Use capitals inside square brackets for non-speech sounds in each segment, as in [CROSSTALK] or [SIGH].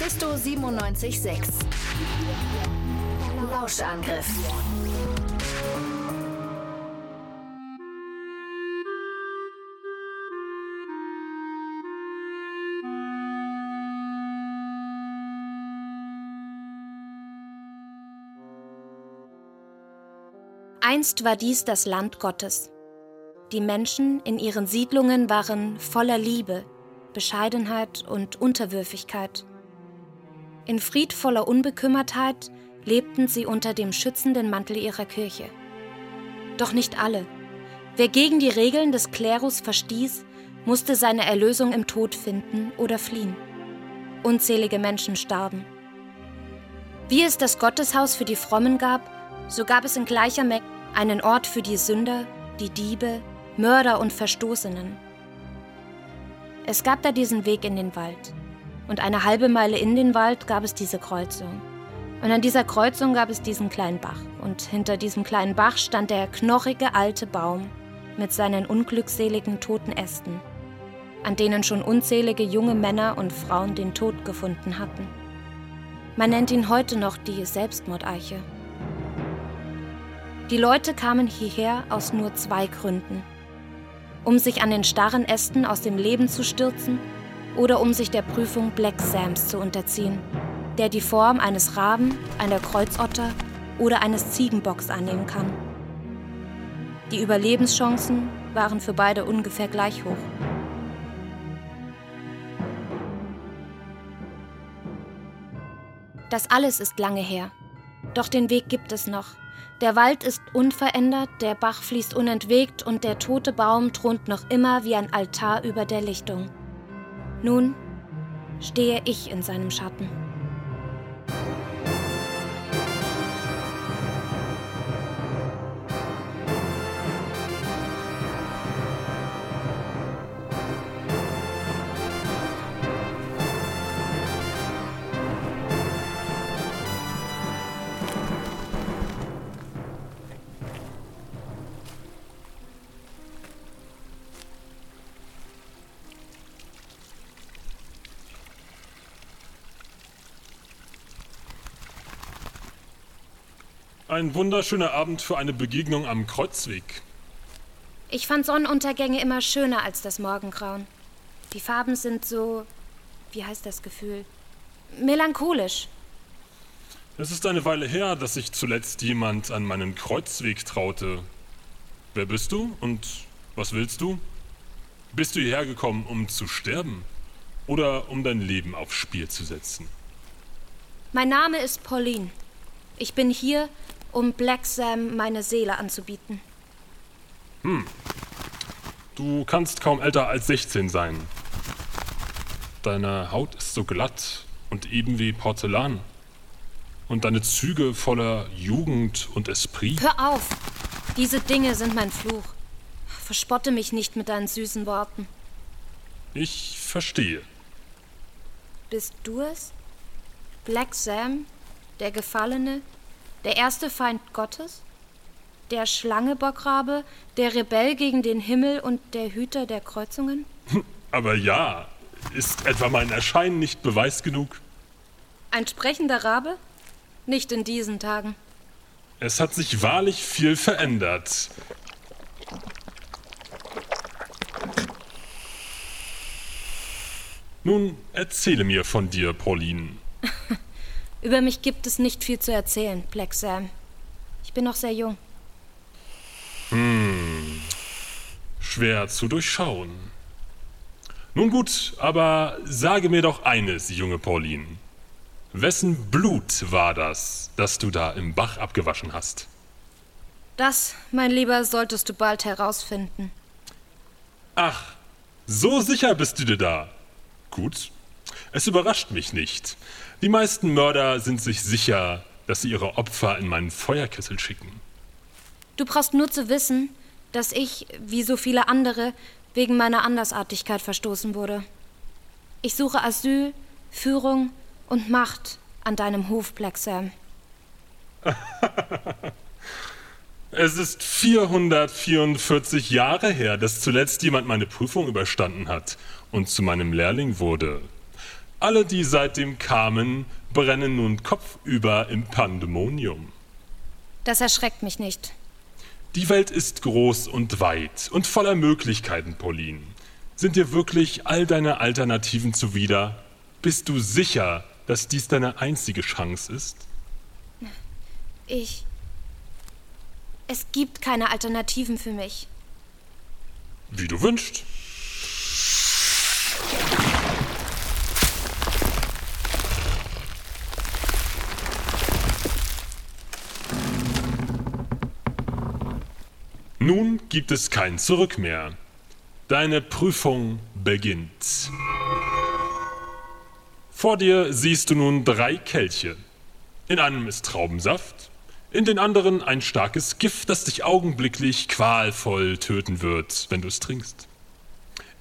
Mephisto 976. Lauschangriff. Einst war dies das Land Gottes. Die Menschen in ihren Siedlungen waren voller Liebe, Bescheidenheit und Unterwürfigkeit. In friedvoller Unbekümmertheit lebten sie unter dem schützenden Mantel ihrer Kirche. Doch nicht alle. Wer gegen die Regeln des Klerus verstieß, musste seine Erlösung im Tod finden oder fliehen. Unzählige Menschen starben. Wie es das Gotteshaus für die Frommen gab, so gab es in gleicher Menge einen Ort für die Sünder, die Diebe, Mörder und Verstoßenen. Es gab da diesen Weg in den Wald. Und eine halbe Meile in den Wald gab es diese Kreuzung. Und an dieser Kreuzung gab es diesen kleinen Bach. Und hinter diesem kleinen Bach stand der knorrige alte Baum mit seinen unglückseligen toten Ästen, an denen schon unzählige junge Männer und Frauen den Tod gefunden hatten. Man nennt ihn heute noch die Selbstmordeiche. Die Leute kamen hierher aus nur zwei Gründen um sich an den starren Ästen aus dem Leben zu stürzen oder um sich der Prüfung Black Sams zu unterziehen, der die Form eines Raben, einer Kreuzotter oder eines Ziegenbocks annehmen kann. Die Überlebenschancen waren für beide ungefähr gleich hoch. Das alles ist lange her. Doch den Weg gibt es noch. Der Wald ist unverändert, der Bach fließt unentwegt und der tote Baum thront noch immer wie ein Altar über der Lichtung. Nun stehe ich in seinem Schatten. Ein wunderschöner Abend für eine Begegnung am Kreuzweg. Ich fand Sonnenuntergänge immer schöner als das Morgengrauen. Die Farben sind so, wie heißt das Gefühl? Melancholisch. Es ist eine Weile her, dass sich zuletzt jemand an meinen Kreuzweg traute. Wer bist du und was willst du? Bist du hierher gekommen, um zu sterben oder um dein Leben aufs Spiel zu setzen? Mein Name ist Pauline. Ich bin hier, um Black Sam meine Seele anzubieten. Hm. Du kannst kaum älter als 16 sein. Deine Haut ist so glatt und eben wie Porzellan. Und deine Züge voller Jugend und Esprit. Hör auf! Diese Dinge sind mein Fluch. Verspotte mich nicht mit deinen süßen Worten. Ich verstehe. Bist du es? Black Sam? Der Gefallene? Der erste Feind Gottes? Der Schlangebockrabe, der Rebell gegen den Himmel und der Hüter der Kreuzungen? [LAUGHS] Aber ja, ist etwa mein Erscheinen nicht Beweis genug? Ein sprechender Rabe? Nicht in diesen Tagen. Es hat sich wahrlich viel verändert. Nun erzähle mir von dir, Pauline. [LAUGHS] Über mich gibt es nicht viel zu erzählen, Black Sam. Ich bin noch sehr jung. Hm. Schwer zu durchschauen. Nun gut, aber sage mir doch eines, junge Pauline. Wessen Blut war das, das du da im Bach abgewaschen hast? Das, mein Lieber, solltest du bald herausfinden. Ach, so sicher bist du dir da. Gut, es überrascht mich nicht. Die meisten Mörder sind sich sicher, dass sie ihre Opfer in meinen Feuerkessel schicken. Du brauchst nur zu wissen, dass ich, wie so viele andere, wegen meiner Andersartigkeit verstoßen wurde. Ich suche Asyl, Führung und Macht an deinem Hof, Black Sam. [LAUGHS] es ist 444 Jahre her, dass zuletzt jemand meine Prüfung überstanden hat und zu meinem Lehrling wurde. Alle, die seitdem kamen, brennen nun kopfüber im Pandemonium. Das erschreckt mich nicht. Die Welt ist groß und weit und voller Möglichkeiten, Pauline. Sind dir wirklich all deine Alternativen zuwider? Bist du sicher, dass dies deine einzige Chance ist? Ich. Es gibt keine Alternativen für mich. Wie du wünschst. Nun gibt es kein Zurück mehr. Deine Prüfung beginnt. Vor dir siehst du nun drei Kelche. In einem ist Traubensaft, in den anderen ein starkes Gift, das dich augenblicklich qualvoll töten wird, wenn du es trinkst.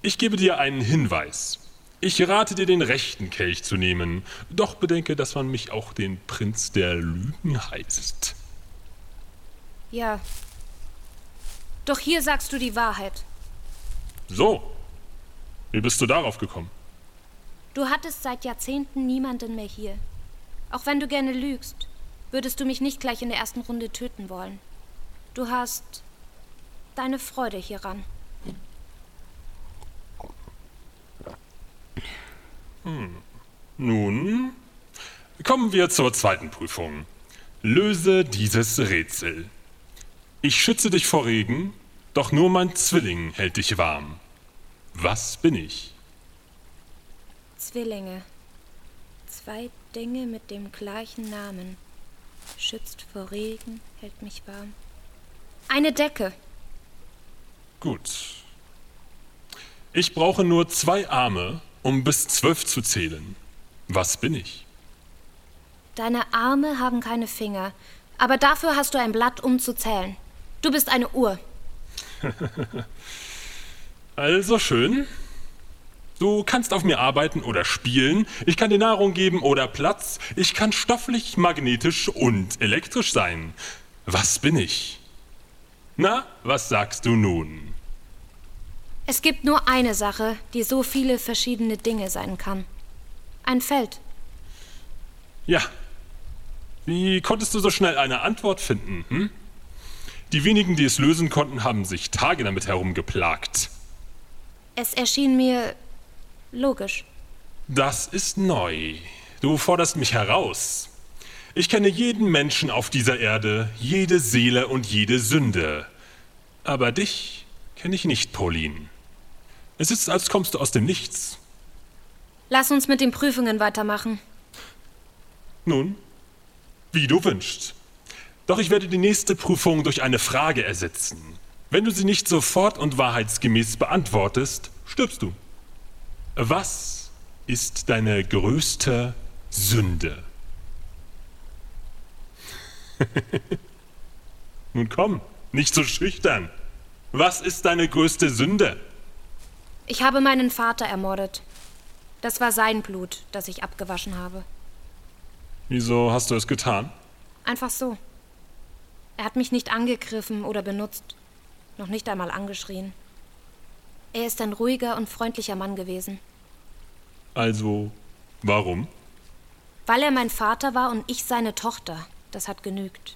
Ich gebe dir einen Hinweis. Ich rate dir, den rechten Kelch zu nehmen, doch bedenke, dass man mich auch den Prinz der Lügen heißt. Ja. Doch hier sagst du die Wahrheit. So. Wie bist du darauf gekommen? Du hattest seit Jahrzehnten niemanden mehr hier. Auch wenn du gerne lügst, würdest du mich nicht gleich in der ersten Runde töten wollen. Du hast deine Freude hieran. Nun, kommen wir zur zweiten Prüfung. Löse dieses Rätsel. Ich schütze dich vor Regen, doch nur mein Zwilling hält dich warm. Was bin ich? Zwillinge. Zwei Dinge mit dem gleichen Namen. Schützt vor Regen, hält mich warm. Eine Decke. Gut. Ich brauche nur zwei Arme, um bis zwölf zu zählen. Was bin ich? Deine Arme haben keine Finger, aber dafür hast du ein Blatt, um zu zählen. Du bist eine Uhr. [LAUGHS] Also schön. Du kannst auf mir arbeiten oder spielen. Ich kann dir Nahrung geben oder Platz. Ich kann stofflich, magnetisch und elektrisch sein. Was bin ich? Na, was sagst du nun? Es gibt nur eine Sache, die so viele verschiedene Dinge sein kann. Ein Feld. Ja. Wie konntest du so schnell eine Antwort finden? Hm? Die wenigen, die es lösen konnten, haben sich Tage damit herumgeplagt. Es erschien mir logisch. Das ist neu. Du forderst mich heraus. Ich kenne jeden Menschen auf dieser Erde, jede Seele und jede Sünde. Aber dich kenne ich nicht, Pauline. Es ist, als kommst du aus dem Nichts. Lass uns mit den Prüfungen weitermachen. Nun, wie du wünschst. Doch ich werde die nächste Prüfung durch eine Frage ersetzen. Wenn du sie nicht sofort und wahrheitsgemäß beantwortest, stirbst du. Was ist deine größte Sünde? [LAUGHS] Nun komm, nicht so schüchtern. Was ist deine größte Sünde? Ich habe meinen Vater ermordet. Das war sein Blut, das ich abgewaschen habe. Wieso hast du es getan? Einfach so. Er hat mich nicht angegriffen oder benutzt, noch nicht einmal angeschrien. Er ist ein ruhiger und freundlicher Mann gewesen. Also, warum? Weil er mein Vater war und ich seine Tochter. Das hat genügt.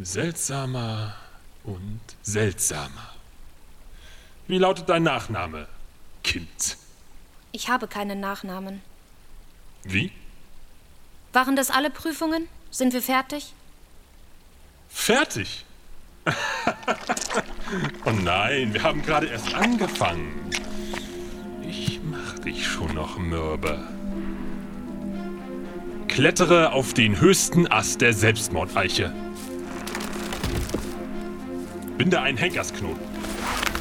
Seltsamer und seltsamer. Wie lautet dein Nachname, Kind? Ich habe keinen Nachnamen. Wie? Waren das alle Prüfungen? Sind wir fertig? Fertig? [LAUGHS] oh nein, wir haben gerade erst angefangen. Ich mach dich schon noch mürbe. Klettere auf den höchsten Ast der Selbstmordeiche. Binde einen Henkersknoten.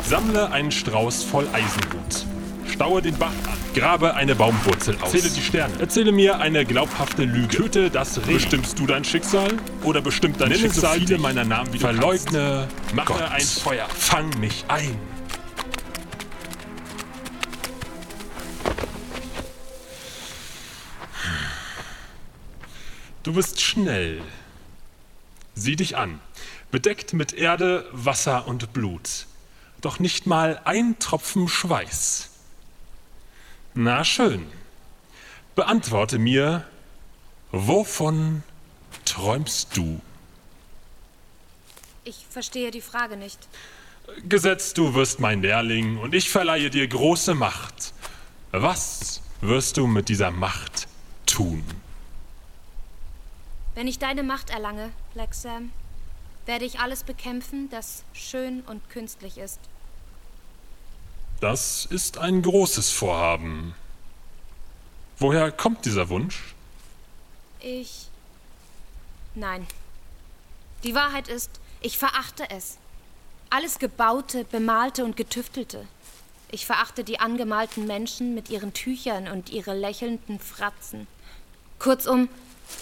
Sammle einen Strauß voll Eisenhut. Staue den Bach an. Grabe eine Baumwurzel aus. Zähle die Sterne. Erzähle mir eine glaubhafte Lüge. Töte das Reh. Bestimmst du dein Schicksal? Oder bestimmt dein Nenne Schicksal so viele meiner Namen, wie du Verleugne. Mache Gott. ein Feuer. Fang mich ein. Du bist schnell. Sieh dich an. Bedeckt mit Erde, Wasser und Blut. Doch nicht mal ein Tropfen Schweiß. Na schön. Beantworte mir, wovon träumst du? Ich verstehe die Frage nicht. Gesetzt, du wirst mein Lehrling und ich verleihe dir große Macht. Was wirst du mit dieser Macht tun? Wenn ich deine Macht erlange, Black Sam, werde ich alles bekämpfen, das schön und künstlich ist. Das ist ein großes Vorhaben. Woher kommt dieser Wunsch? Ich. Nein. Die Wahrheit ist, ich verachte es. Alles Gebaute, Bemalte und Getüftelte. Ich verachte die angemalten Menschen mit ihren Tüchern und ihre lächelnden Fratzen. Kurzum,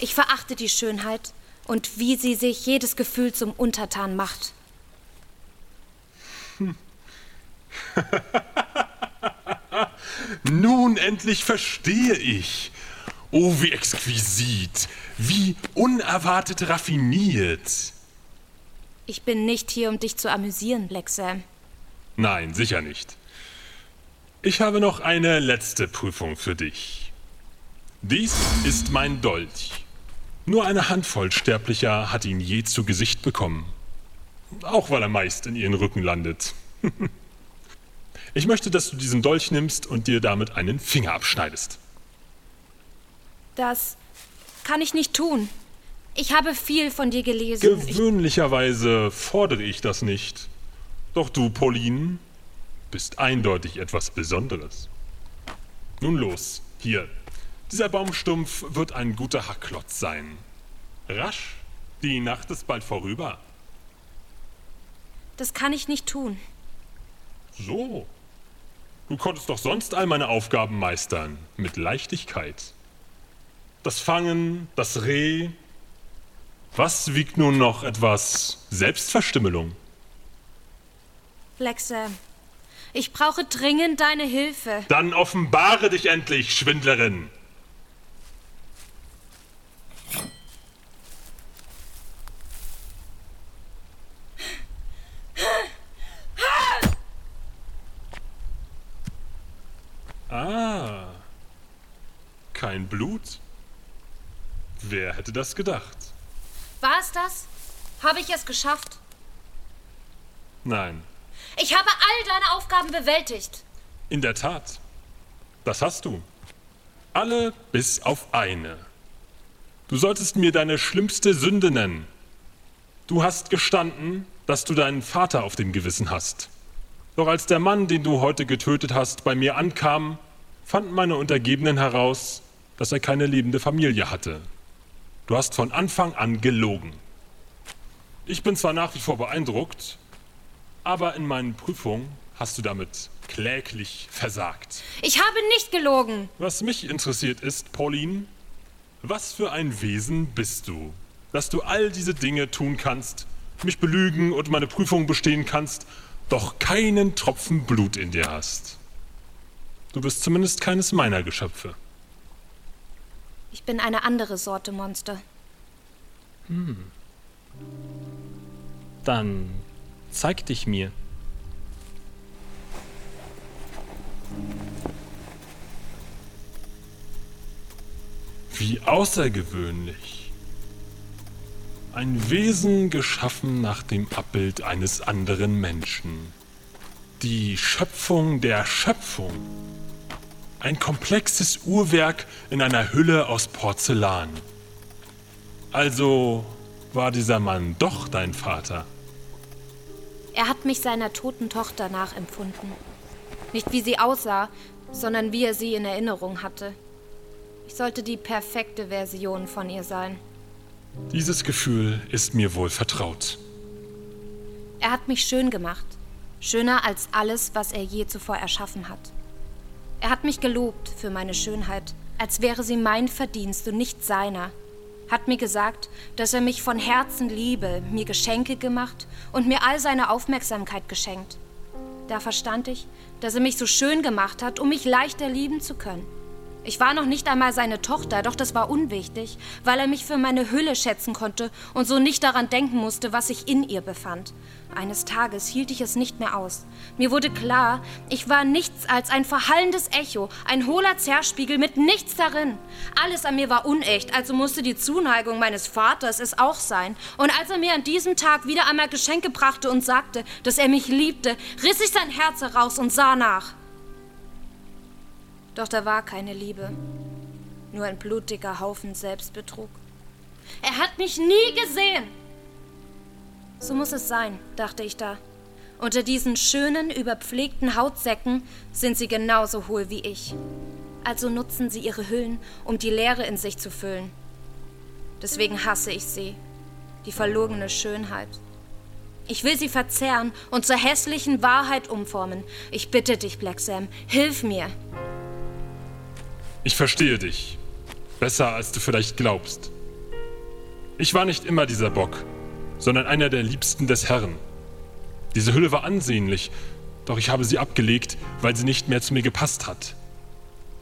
ich verachte die Schönheit und wie sie sich jedes Gefühl zum Untertan macht. [LAUGHS] Nun endlich verstehe ich. Oh, wie exquisit, wie unerwartet raffiniert. Ich bin nicht hier, um dich zu amüsieren, Black Sam. Nein, sicher nicht. Ich habe noch eine letzte Prüfung für dich. Dies ist mein Dolch. Nur eine Handvoll Sterblicher hat ihn je zu Gesicht bekommen. Auch weil er meist in ihren Rücken landet. [LAUGHS] ich möchte, dass du diesen Dolch nimmst und dir damit einen Finger abschneidest. Das kann ich nicht tun. Ich habe viel von dir gelesen. Gewöhnlicherweise fordere ich das nicht. Doch du, Pauline, bist eindeutig etwas Besonderes. Nun los, hier. Dieser Baumstumpf wird ein guter Hackklotz sein. Rasch, die Nacht ist bald vorüber. Das kann ich nicht tun. So. Du konntest doch sonst all meine Aufgaben meistern, mit Leichtigkeit. Das Fangen, das Reh, was wiegt nun noch etwas Selbstverstümmelung? Lexe, ich brauche dringend deine Hilfe. Dann offenbare dich endlich, Schwindlerin! Ah, kein Blut? Wer hätte das gedacht? War es das? Habe ich es geschafft? Nein. Ich habe all deine Aufgaben bewältigt. In der Tat. Das hast du. Alle bis auf eine. Du solltest mir deine schlimmste Sünde nennen. Du hast gestanden, dass du deinen Vater auf dem Gewissen hast. Doch als der Mann, den du heute getötet hast, bei mir ankam, fanden meine Untergebenen heraus, dass er keine lebende Familie hatte. Du hast von Anfang an gelogen. Ich bin zwar nach wie vor beeindruckt, aber in meinen Prüfungen hast du damit kläglich versagt. Ich habe nicht gelogen. Was mich interessiert ist, Pauline, was für ein Wesen bist du, dass du all diese Dinge tun kannst, mich belügen und meine Prüfungen bestehen kannst, doch keinen Tropfen Blut in dir hast. Du bist zumindest keines meiner Geschöpfe. Ich bin eine andere Sorte Monster. Hm. Dann zeig dich mir. Wie außergewöhnlich. Ein Wesen geschaffen nach dem Abbild eines anderen Menschen. Die Schöpfung der Schöpfung. Ein komplexes Uhrwerk in einer Hülle aus Porzellan. Also war dieser Mann doch dein Vater. Er hat mich seiner toten Tochter nachempfunden. Nicht wie sie aussah, sondern wie er sie in Erinnerung hatte. Ich sollte die perfekte Version von ihr sein. Dieses Gefühl ist mir wohl vertraut. Er hat mich schön gemacht. Schöner als alles, was er je zuvor erschaffen hat. Er hat mich gelobt für meine Schönheit, als wäre sie mein Verdienst und nicht seiner. Hat mir gesagt, dass er mich von Herzen liebe, mir Geschenke gemacht und mir all seine Aufmerksamkeit geschenkt. Da verstand ich, dass er mich so schön gemacht hat, um mich leichter lieben zu können. Ich war noch nicht einmal seine Tochter, doch das war unwichtig, weil er mich für meine Hülle schätzen konnte und so nicht daran denken musste, was sich in ihr befand. Eines Tages hielt ich es nicht mehr aus. Mir wurde klar, ich war nichts als ein verhallendes Echo, ein hohler Zerspiegel mit nichts darin. Alles an mir war unecht, also musste die Zuneigung meines Vaters es auch sein. Und als er mir an diesem Tag wieder einmal Geschenke brachte und sagte, dass er mich liebte, riss ich sein Herz heraus und sah nach. Doch da war keine Liebe, nur ein blutiger Haufen Selbstbetrug. Er hat mich nie gesehen. So muss es sein, dachte ich da. Unter diesen schönen, überpflegten Hautsäcken sind sie genauso hohl wie ich. Also nutzen sie ihre Hüllen, um die Leere in sich zu füllen. Deswegen hasse ich sie, die verlogene Schönheit. Ich will sie verzerren und zur hässlichen Wahrheit umformen. Ich bitte dich, Black Sam, hilf mir. Ich verstehe dich. Besser, als du vielleicht glaubst. Ich war nicht immer dieser Bock, sondern einer der Liebsten des Herrn. Diese Hülle war ansehnlich, doch ich habe sie abgelegt, weil sie nicht mehr zu mir gepasst hat.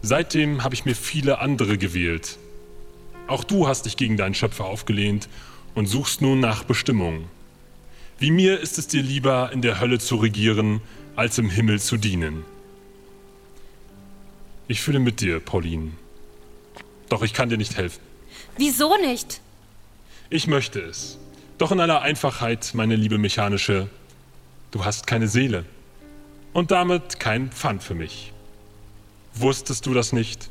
Seitdem habe ich mir viele andere gewählt. Auch du hast dich gegen deinen Schöpfer aufgelehnt und suchst nun nach Bestimmung. Wie mir ist es dir lieber, in der Hölle zu regieren, als im Himmel zu dienen. Ich fühle mit dir, Pauline. Doch ich kann dir nicht helfen. Wieso nicht? Ich möchte es. Doch in aller Einfachheit, meine liebe Mechanische, du hast keine Seele. Und damit kein Pfand für mich. Wusstest du das nicht?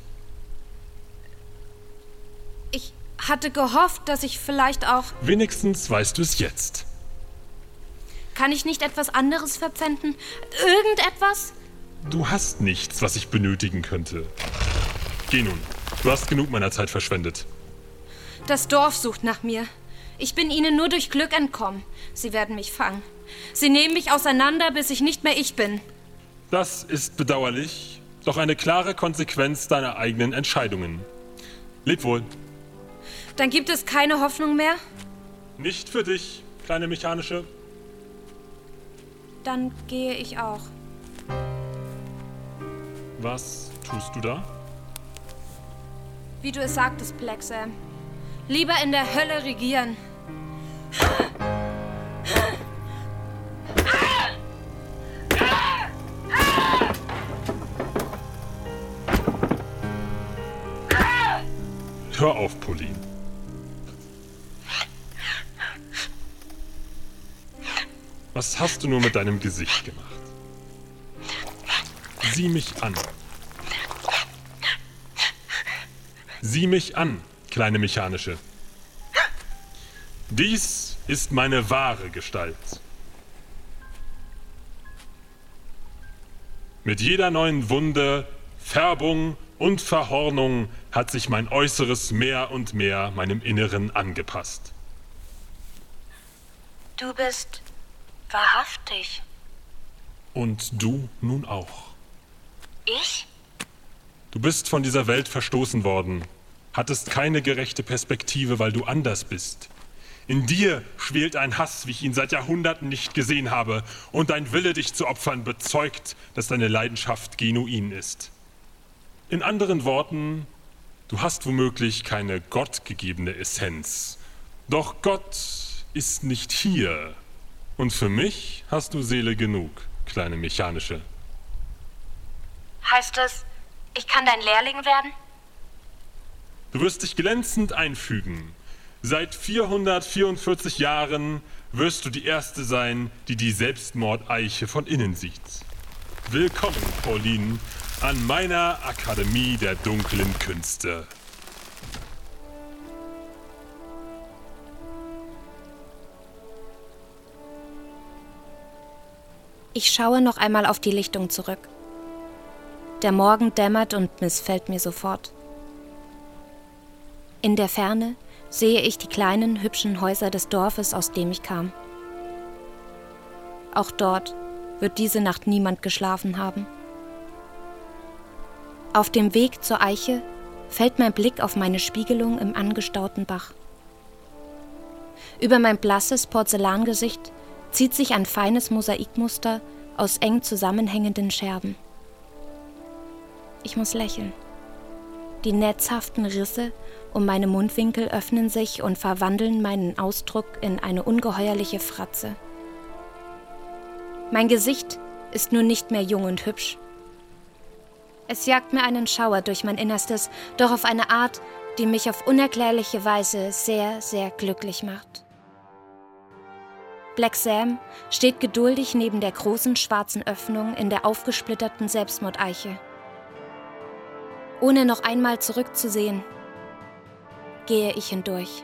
Ich hatte gehofft, dass ich vielleicht auch. Wenigstens weißt du es jetzt. Kann ich nicht etwas anderes verpfänden? Irgendetwas? Du hast nichts, was ich benötigen könnte. Geh nun. Du hast genug meiner Zeit verschwendet. Das Dorf sucht nach mir. Ich bin ihnen nur durch Glück entkommen. Sie werden mich fangen. Sie nehmen mich auseinander, bis ich nicht mehr ich bin. Das ist bedauerlich, doch eine klare Konsequenz deiner eigenen Entscheidungen. Leb wohl. Dann gibt es keine Hoffnung mehr? Nicht für dich, kleine Mechanische. Dann gehe ich auch. Was tust du da? Wie du es sagtest, Black Sam. Lieber in der Hölle regieren. Hör auf, Pauline. Was hast du nur mit deinem Gesicht gemacht? Sieh mich an. Sieh mich an, kleine Mechanische. Dies ist meine wahre Gestalt. Mit jeder neuen Wunde, Färbung und Verhornung hat sich mein Äußeres mehr und mehr meinem Inneren angepasst. Du bist wahrhaftig. Und du nun auch. Ich? Du bist von dieser Welt verstoßen worden, hattest keine gerechte Perspektive, weil du anders bist. In dir schwelt ein Hass, wie ich ihn seit Jahrhunderten nicht gesehen habe, und dein Wille, dich zu opfern, bezeugt, dass deine Leidenschaft genuin ist. In anderen Worten, du hast womöglich keine gottgegebene Essenz. Doch Gott ist nicht hier. Und für mich hast du Seele genug, kleine mechanische. Heißt es, ich kann dein Lehrling werden? Du wirst dich glänzend einfügen. Seit 444 Jahren wirst du die Erste sein, die die Selbstmordeiche von innen sieht. Willkommen, Pauline, an meiner Akademie der dunklen Künste. Ich schaue noch einmal auf die Lichtung zurück. Der Morgen dämmert und missfällt mir sofort. In der Ferne sehe ich die kleinen, hübschen Häuser des Dorfes, aus dem ich kam. Auch dort wird diese Nacht niemand geschlafen haben. Auf dem Weg zur Eiche fällt mein Blick auf meine Spiegelung im angestauten Bach. Über mein blasses Porzellangesicht zieht sich ein feines Mosaikmuster aus eng zusammenhängenden Scherben. Ich muss lächeln. Die netzhaften Risse um meine Mundwinkel öffnen sich und verwandeln meinen Ausdruck in eine ungeheuerliche Fratze. Mein Gesicht ist nun nicht mehr jung und hübsch. Es jagt mir einen Schauer durch mein Innerstes, doch auf eine Art, die mich auf unerklärliche Weise sehr, sehr glücklich macht. Black Sam steht geduldig neben der großen schwarzen Öffnung in der aufgesplitterten Selbstmordeiche. Ohne noch einmal zurückzusehen, gehe ich hindurch.